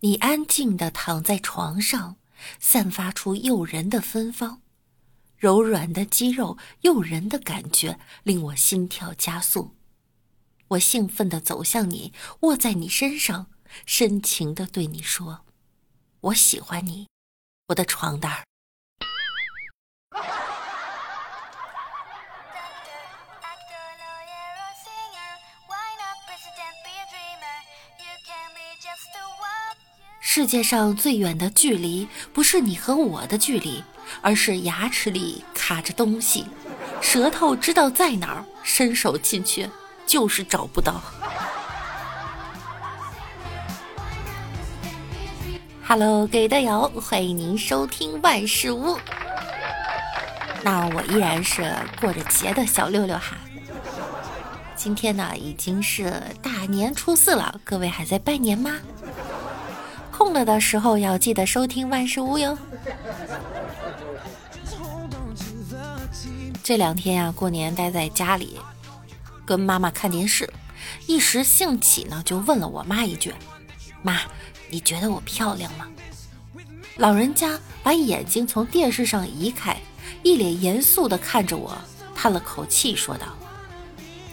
你安静地躺在床上，散发出诱人的芬芳，柔软的肌肉，诱人的感觉令我心跳加速。我兴奋地走向你，卧在你身上，深情地对你说：“我喜欢你，我的床单儿。”世界上最远的距离，不是你和我的距离，而是牙齿里卡着东西，舌头知道在哪儿，伸手进去就是找不到。Hello，各位队友，欢迎您收听万事屋。那我依然是过着节的小六六哈。今天呢，已经是大年初四了，各位还在拜年吗？空了的时候要记得收听万事屋哟。这两天呀，过年待在家里，跟妈妈看电视，一时兴起呢，就问了我妈一句：“妈，你觉得我漂亮吗？”老人家把眼睛从电视上移开，一脸严肃地看着我，叹了口气说道：“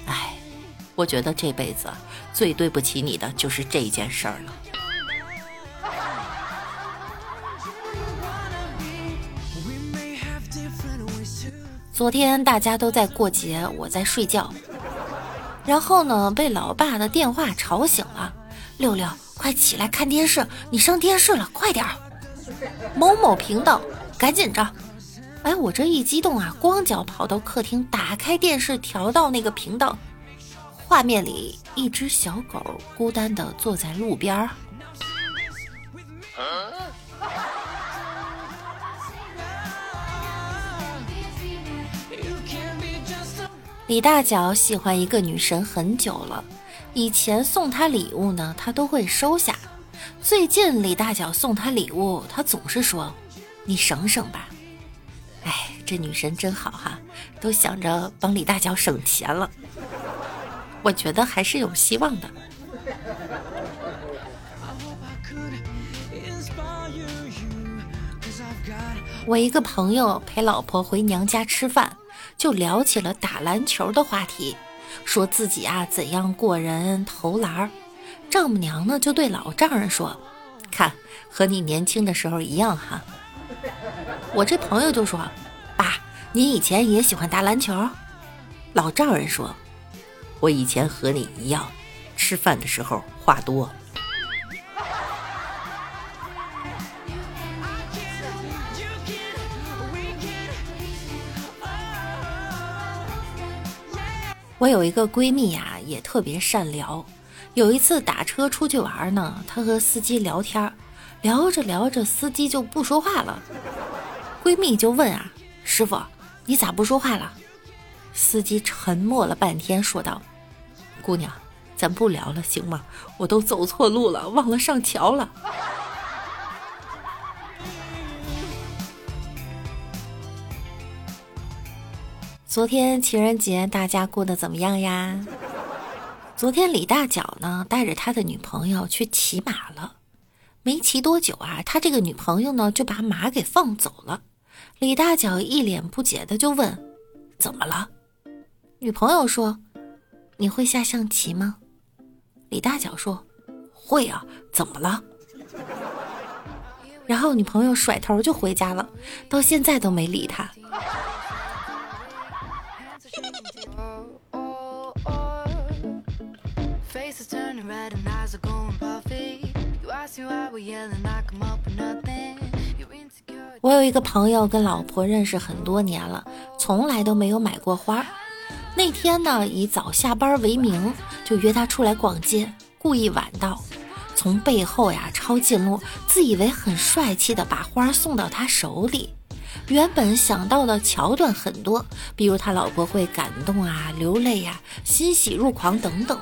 哎，我觉得这辈子最对不起你的就是这件事儿了。”昨天大家都在过节，我在睡觉，然后呢被老爸的电话吵醒了。六六，快起来看电视！你上电视了，快点儿！某某频道，赶紧着！哎，我这一激动啊，光脚跑到客厅，打开电视，调到那个频道，画面里一只小狗孤单的坐在路边儿。李大脚喜欢一个女神很久了，以前送她礼物呢，她都会收下。最近李大脚送她礼物，她总是说：“你省省吧。”哎，这女神真好哈，都想着帮李大脚省钱了。我觉得还是有希望的。我一个朋友陪老婆回娘家吃饭。就聊起了打篮球的话题，说自己啊怎样过人投篮儿。丈母娘呢就对老丈人说：“看和你年轻的时候一样哈。”我这朋友就说：“爸，您以前也喜欢打篮球？”老丈人说：“我以前和你一样，吃饭的时候话多。”我有一个闺蜜呀，也特别善聊。有一次打车出去玩呢，她和司机聊天，聊着聊着，司机就不说话了。闺蜜就问啊：“师傅，你咋不说话了？”司机沉默了半天，说道：“姑娘，咱不聊了，行吗？我都走错路了，忘了上桥了。”昨天情人节，大家过得怎么样呀？昨天李大脚呢带着他的女朋友去骑马了，没骑多久啊，他这个女朋友呢就把马给放走了。李大脚一脸不解的就问：“怎么了？”女朋友说：“你会下象棋吗？”李大脚说：“会啊，怎么了？”然后女朋友甩头就回家了，到现在都没理他。我有一个朋友跟老婆认识很多年了，从来都没有买过花。那天呢，以早下班为名，就约他出来逛街，故意晚到，从背后呀抄近路，自以为很帅气的把花送到他手里。原本想到的桥段很多，比如他老婆会感动啊、流泪呀、欣喜若狂等等。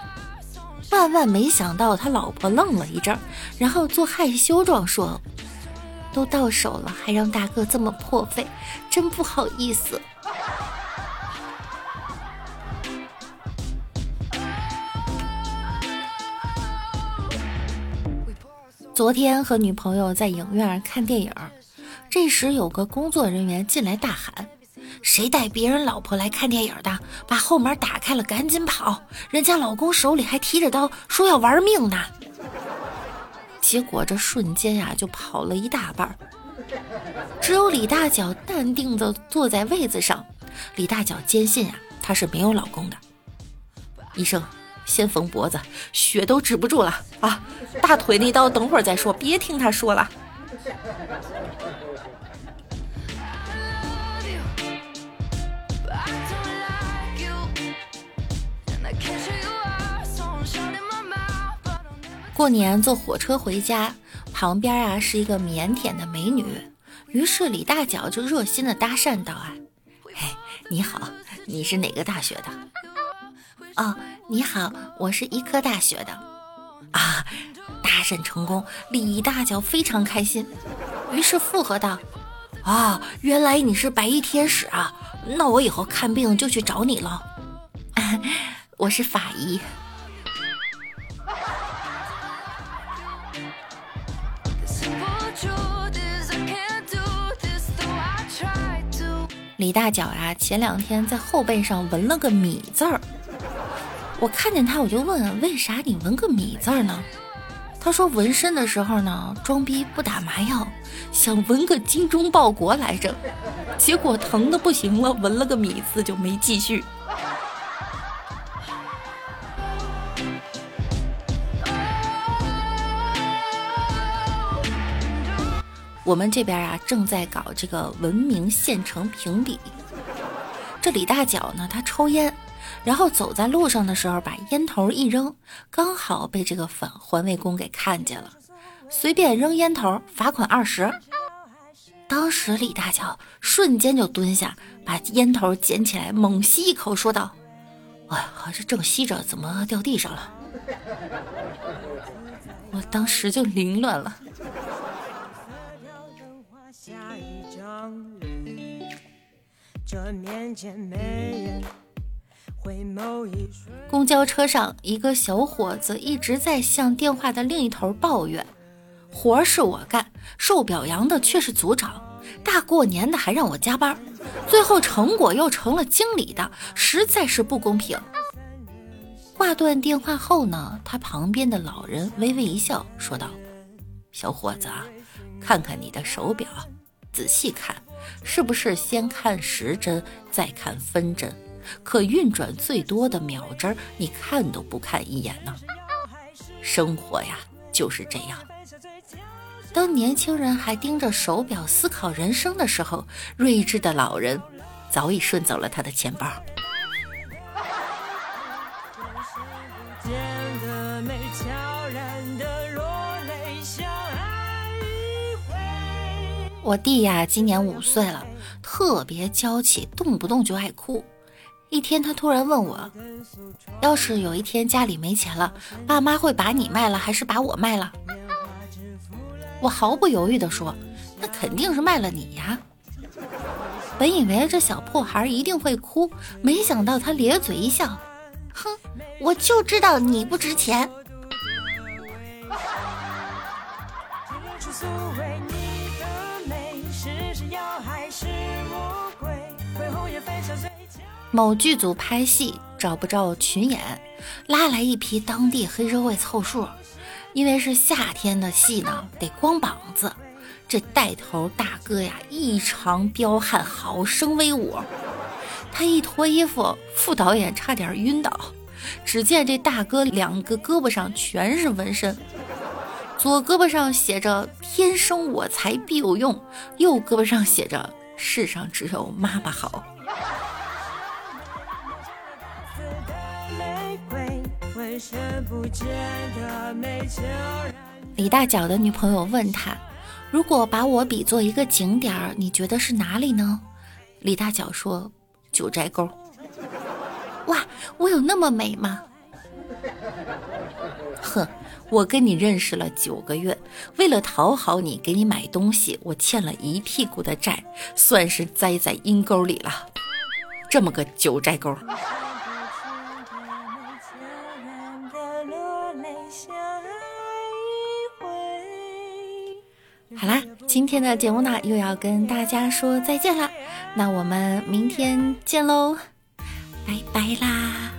万万没想到，他老婆愣了一阵，然后做害羞状说：“都到手了，还让大哥这么破费，真不好意思。”昨天和女朋友在影院看电影，这时有个工作人员进来大喊：“谁带别人老婆来看电影的？把后门打开了，赶紧跑！人家老公手里还提着刀，说要玩命呢。”结果这瞬间呀，就跑了一大半，只有李大脚淡定地坐在位子上。李大脚坚信啊，她是没有老公的。医生。先缝脖子，血都止不住了啊！大腿那刀等会儿再说，别听他说了。过年坐火车回家，旁边啊是一个腼腆的美女，于是李大脚就热心的搭讪道：“啊，嘿，你好，你是哪个大学的？”哦，你好，我是医科大学的，啊，搭讪成功，李大脚非常开心，于是附和道：“啊，原来你是白衣天使啊，那我以后看病就去找你了。我是法医。”李大脚呀，前两天在后背上纹了个米字儿。我看见他，我就问：为啥你纹个米字儿呢？他说纹身的时候呢，装逼不打麻药，想纹个精忠报国来着，结果疼的不行了，纹了个米字就没继续。我们这边啊，正在搞这个文明县城评比。这李大脚呢，他抽烟。然后走在路上的时候，把烟头一扔，刚好被这个反环卫工给看见了。随便扔烟头，罚款二十。当时李大脚瞬间就蹲下，把烟头捡起来，猛吸一口，说道：“哎呀，这正吸着，怎么掉地上了？”我当时就凌乱了。这面前没人。公交车上，一个小伙子一直在向电话的另一头抱怨：“活是我干，受表扬的却是组长，大过年的还让我加班，最后成果又成了经理的，实在是不公平。”挂断电话后呢，他旁边的老人微微一笑，说道：“小伙子，看看你的手表，仔细看，是不是先看时针，再看分针？”可运转最多的秒针，你看都不看一眼呢。生活呀，就是这样。当年轻人还盯着手表思考人生的时候，睿智的老人早已顺走了他的钱包。我弟呀，今年五岁了，特别娇气，动不动就爱哭。一天，他突然问我：“要是有一天家里没钱了，爸妈会把你卖了，还是把我卖了？”我毫不犹豫地说：“那肯定是卖了你呀！”本以为这小破孩一定会哭，没想到他咧嘴一笑：“哼，我就知道你不值钱。”某剧组拍戏找不着群演，拉来一批当地黑社会凑数。因为是夏天的戏呢，得光膀子。这带头大哥呀，异常彪悍，好生威武。他一脱衣服，副导演差点晕倒。只见这大哥两个胳膊上全是纹身，左胳膊上写着“天生我材必有用”，右胳膊上写着“世上只有妈妈好”。李大脚的女朋友问他：“如果把我比作一个景点儿，你觉得是哪里呢？”李大脚说：“九寨沟。”哇，我有那么美吗？哼，我跟你认识了九个月，为了讨好你，给你买东西，我欠了一屁股的债，算是栽在阴沟里了。这么个九寨沟。今天的节目呢又要跟大家说再见了，那我们明天见喽，拜拜啦。